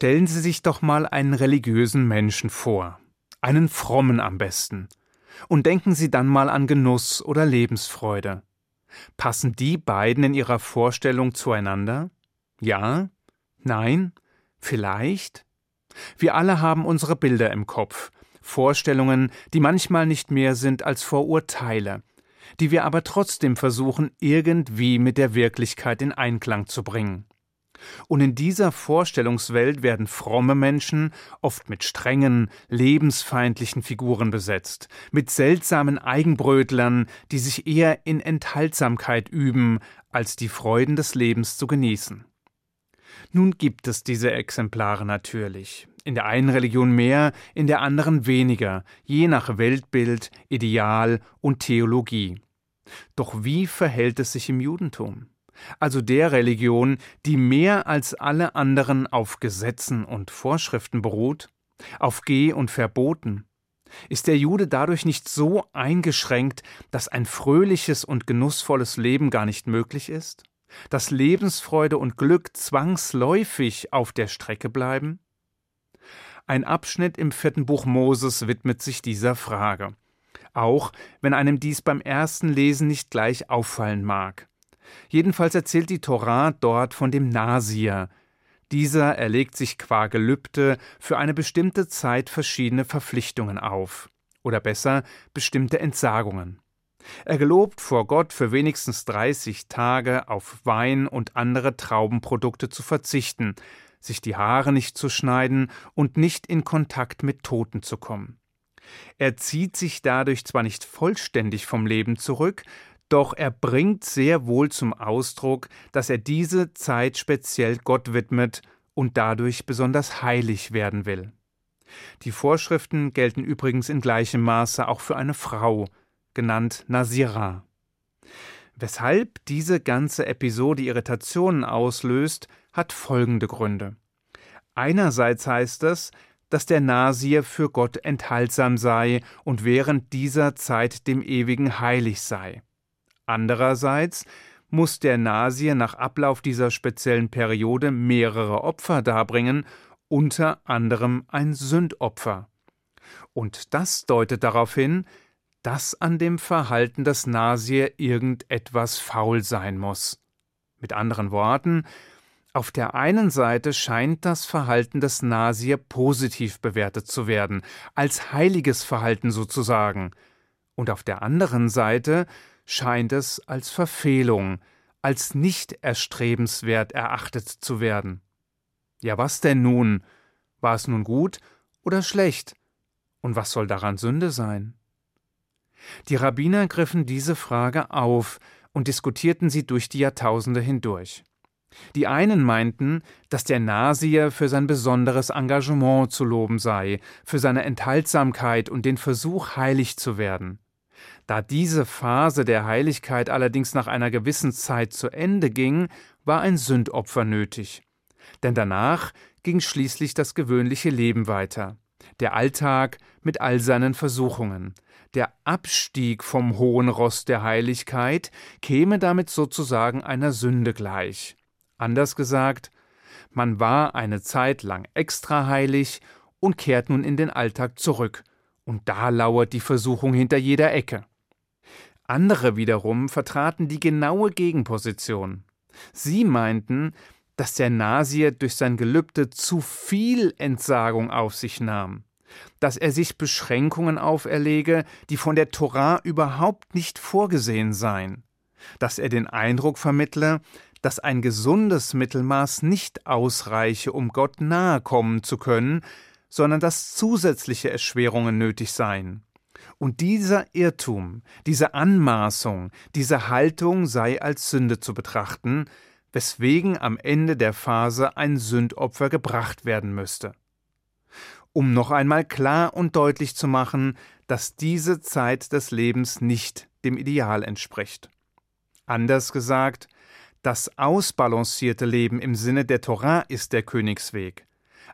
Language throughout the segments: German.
Stellen Sie sich doch mal einen religiösen Menschen vor, einen frommen am besten, und denken Sie dann mal an Genuss oder Lebensfreude. Passen die beiden in Ihrer Vorstellung zueinander? Ja? Nein? Vielleicht? Wir alle haben unsere Bilder im Kopf, Vorstellungen, die manchmal nicht mehr sind als Vorurteile, die wir aber trotzdem versuchen, irgendwie mit der Wirklichkeit in Einklang zu bringen. Und in dieser Vorstellungswelt werden fromme Menschen oft mit strengen, lebensfeindlichen Figuren besetzt, mit seltsamen Eigenbrötlern, die sich eher in Enthaltsamkeit üben, als die Freuden des Lebens zu genießen. Nun gibt es diese Exemplare natürlich, in der einen Religion mehr, in der anderen weniger, je nach Weltbild, Ideal und Theologie. Doch wie verhält es sich im Judentum? Also der Religion, die mehr als alle anderen auf Gesetzen und Vorschriften beruht, auf Geh und Verboten? Ist der Jude dadurch nicht so eingeschränkt, dass ein fröhliches und genussvolles Leben gar nicht möglich ist? Dass Lebensfreude und Glück zwangsläufig auf der Strecke bleiben? Ein Abschnitt im vierten Buch Moses widmet sich dieser Frage. Auch wenn einem dies beim ersten Lesen nicht gleich auffallen mag. Jedenfalls erzählt die Torah dort von dem Nasir. Dieser erlegt sich qua Gelübde für eine bestimmte Zeit verschiedene Verpflichtungen auf. Oder besser, bestimmte Entsagungen. Er gelobt vor Gott für wenigstens 30 Tage auf Wein und andere Traubenprodukte zu verzichten, sich die Haare nicht zu schneiden und nicht in Kontakt mit Toten zu kommen. Er zieht sich dadurch zwar nicht vollständig vom Leben zurück, doch er bringt sehr wohl zum Ausdruck, dass er diese Zeit speziell Gott widmet und dadurch besonders heilig werden will. Die Vorschriften gelten übrigens in gleichem Maße auch für eine Frau, genannt Nasira. Weshalb diese ganze Episode Irritationen auslöst, hat folgende Gründe. Einerseits heißt es, dass der Nasir für Gott enthaltsam sei und während dieser Zeit dem Ewigen heilig sei. Andererseits muss der Nasir nach Ablauf dieser speziellen Periode mehrere Opfer darbringen, unter anderem ein Sündopfer. Und das deutet darauf hin, dass an dem Verhalten des Nasir irgendetwas faul sein muss. Mit anderen Worten, auf der einen Seite scheint das Verhalten des Nasir positiv bewertet zu werden, als heiliges Verhalten sozusagen, und auf der anderen Seite scheint es als Verfehlung, als nicht erstrebenswert erachtet zu werden. Ja, was denn nun? War es nun gut oder schlecht? Und was soll daran Sünde sein? Die Rabbiner griffen diese Frage auf und diskutierten sie durch die Jahrtausende hindurch. Die einen meinten, dass der Nasier für sein besonderes Engagement zu loben sei, für seine Enthaltsamkeit und den Versuch, heilig zu werden. Da diese Phase der Heiligkeit allerdings nach einer gewissen Zeit zu Ende ging, war ein Sündopfer nötig. Denn danach ging schließlich das gewöhnliche Leben weiter, der Alltag mit all seinen Versuchungen. Der Abstieg vom hohen Ross der Heiligkeit käme damit sozusagen einer Sünde gleich. Anders gesagt, man war eine Zeit lang extra heilig und kehrt nun in den Alltag zurück, und da lauert die Versuchung hinter jeder Ecke. Andere wiederum vertraten die genaue Gegenposition. Sie meinten, dass der Nasir durch sein Gelübde zu viel Entsagung auf sich nahm, dass er sich Beschränkungen auferlege, die von der Torah überhaupt nicht vorgesehen seien, dass er den Eindruck vermittle, dass ein gesundes Mittelmaß nicht ausreiche, um Gott nahe kommen zu können, sondern dass zusätzliche Erschwerungen nötig seien. Und dieser Irrtum, diese Anmaßung, diese Haltung sei als Sünde zu betrachten, weswegen am Ende der Phase ein Sündopfer gebracht werden müsste. Um noch einmal klar und deutlich zu machen, dass diese Zeit des Lebens nicht dem Ideal entspricht. Anders gesagt, das ausbalancierte Leben im Sinne der Torah ist der Königsweg.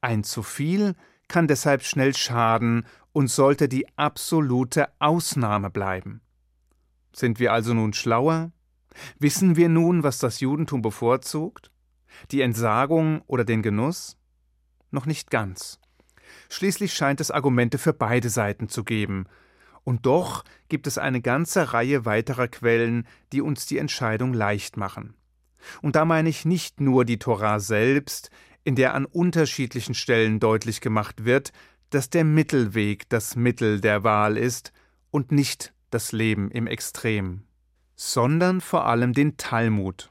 Ein zu viel kann deshalb schnell schaden und sollte die absolute Ausnahme bleiben. Sind wir also nun schlauer? Wissen wir nun, was das Judentum bevorzugt? Die Entsagung oder den Genuss? noch nicht ganz. Schließlich scheint es Argumente für beide Seiten zu geben. Und doch gibt es eine ganze Reihe weiterer Quellen, die uns die Entscheidung leicht machen. Und da meine ich nicht nur die Torah selbst, in der an unterschiedlichen Stellen deutlich gemacht wird, dass der Mittelweg das Mittel der Wahl ist und nicht das Leben im Extrem, sondern vor allem den Talmud.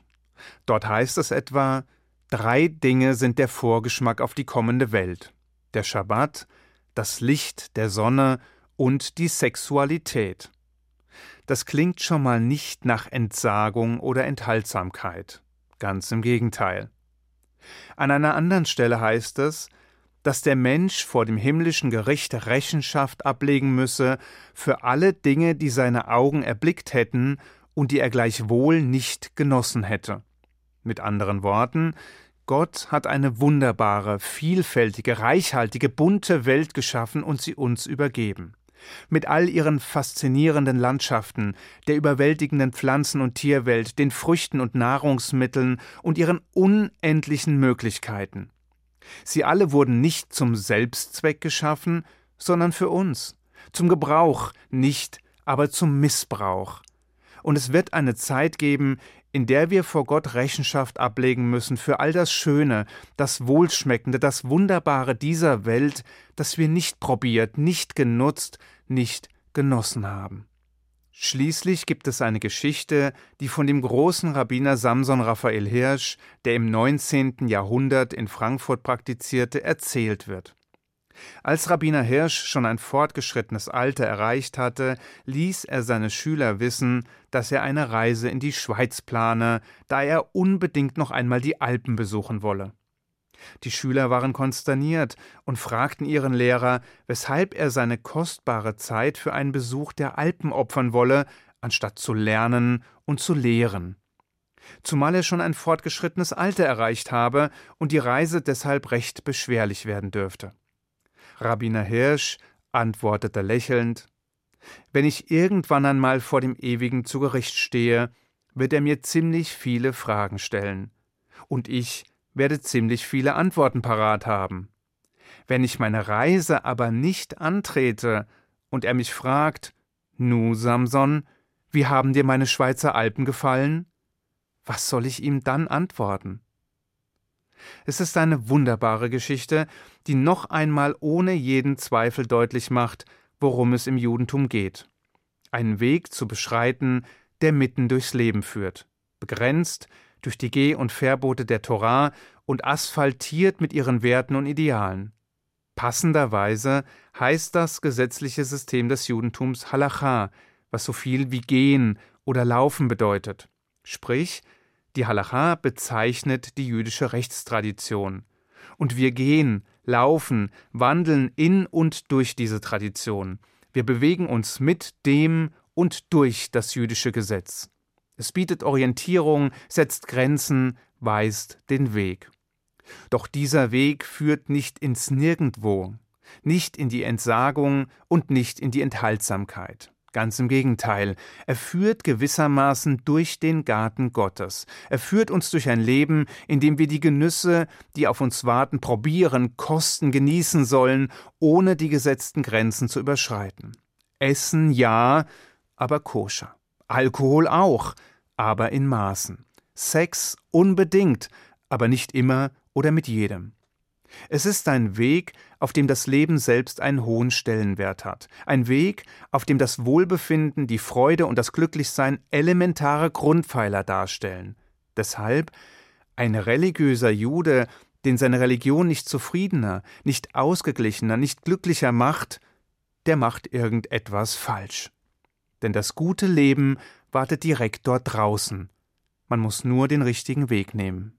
Dort heißt es etwa, drei Dinge sind der Vorgeschmack auf die kommende Welt der Schabbat, das Licht der Sonne und die Sexualität. Das klingt schon mal nicht nach Entsagung oder Enthaltsamkeit. Ganz im Gegenteil. An einer anderen Stelle heißt es, dass der Mensch vor dem himmlischen Gericht Rechenschaft ablegen müsse für alle Dinge, die seine Augen erblickt hätten und die er gleichwohl nicht genossen hätte. Mit anderen Worten, Gott hat eine wunderbare, vielfältige, reichhaltige, bunte Welt geschaffen und sie uns übergeben. Mit all ihren faszinierenden Landschaften, der überwältigenden Pflanzen- und Tierwelt, den Früchten und Nahrungsmitteln und ihren unendlichen Möglichkeiten. Sie alle wurden nicht zum Selbstzweck geschaffen, sondern für uns, zum Gebrauch, nicht aber zum Missbrauch. Und es wird eine Zeit geben, in der wir vor Gott Rechenschaft ablegen müssen für all das Schöne, das Wohlschmeckende, das Wunderbare dieser Welt, das wir nicht probiert, nicht genutzt, nicht genossen haben. Schließlich gibt es eine Geschichte, die von dem großen Rabbiner Samson Raphael Hirsch, der im 19. Jahrhundert in Frankfurt praktizierte, erzählt wird. Als Rabbiner Hirsch schon ein fortgeschrittenes Alter erreicht hatte, ließ er seine Schüler wissen, dass er eine Reise in die Schweiz plane, da er unbedingt noch einmal die Alpen besuchen wolle. Die Schüler waren konsterniert und fragten ihren Lehrer, weshalb er seine kostbare Zeit für einen Besuch der Alpen opfern wolle, anstatt zu lernen und zu lehren. Zumal er schon ein fortgeschrittenes Alter erreicht habe und die Reise deshalb recht beschwerlich werden dürfte. Rabbiner Hirsch antwortete lächelnd Wenn ich irgendwann einmal vor dem Ewigen zu Gericht stehe, wird er mir ziemlich viele Fragen stellen, und ich werde ziemlich viele Antworten parat haben. Wenn ich meine Reise aber nicht antrete und er mich fragt Nu, Samson, wie haben dir meine Schweizer Alpen gefallen? Was soll ich ihm dann antworten? Es ist eine wunderbare Geschichte, die noch einmal ohne jeden Zweifel deutlich macht, worum es im Judentum geht. Einen Weg zu beschreiten, der mitten durchs Leben führt, begrenzt durch die Geh- und Verbote der Torah und asphaltiert mit ihren Werten und Idealen. Passenderweise heißt das gesetzliche System des Judentums Halacha, was so viel wie gehen oder laufen bedeutet. Sprich, die Halacha bezeichnet die jüdische Rechtstradition. Und wir gehen, laufen, wandeln in und durch diese Tradition. Wir bewegen uns mit dem und durch das jüdische Gesetz. Es bietet Orientierung, setzt Grenzen, weist den Weg. Doch dieser Weg führt nicht ins Nirgendwo, nicht in die Entsagung und nicht in die Enthaltsamkeit. Ganz im Gegenteil, er führt gewissermaßen durch den Garten Gottes. Er führt uns durch ein Leben, in dem wir die Genüsse, die auf uns warten, probieren, kosten, genießen sollen, ohne die gesetzten Grenzen zu überschreiten. Essen ja, aber koscher. Alkohol auch, aber in Maßen. Sex unbedingt, aber nicht immer oder mit jedem. Es ist ein Weg, auf dem das Leben selbst einen hohen Stellenwert hat, ein Weg, auf dem das Wohlbefinden, die Freude und das Glücklichsein elementare Grundpfeiler darstellen. Deshalb ein religiöser Jude, den seine Religion nicht zufriedener, nicht ausgeglichener, nicht glücklicher macht, der macht irgendetwas falsch. Denn das gute Leben wartet direkt dort draußen. Man muss nur den richtigen Weg nehmen.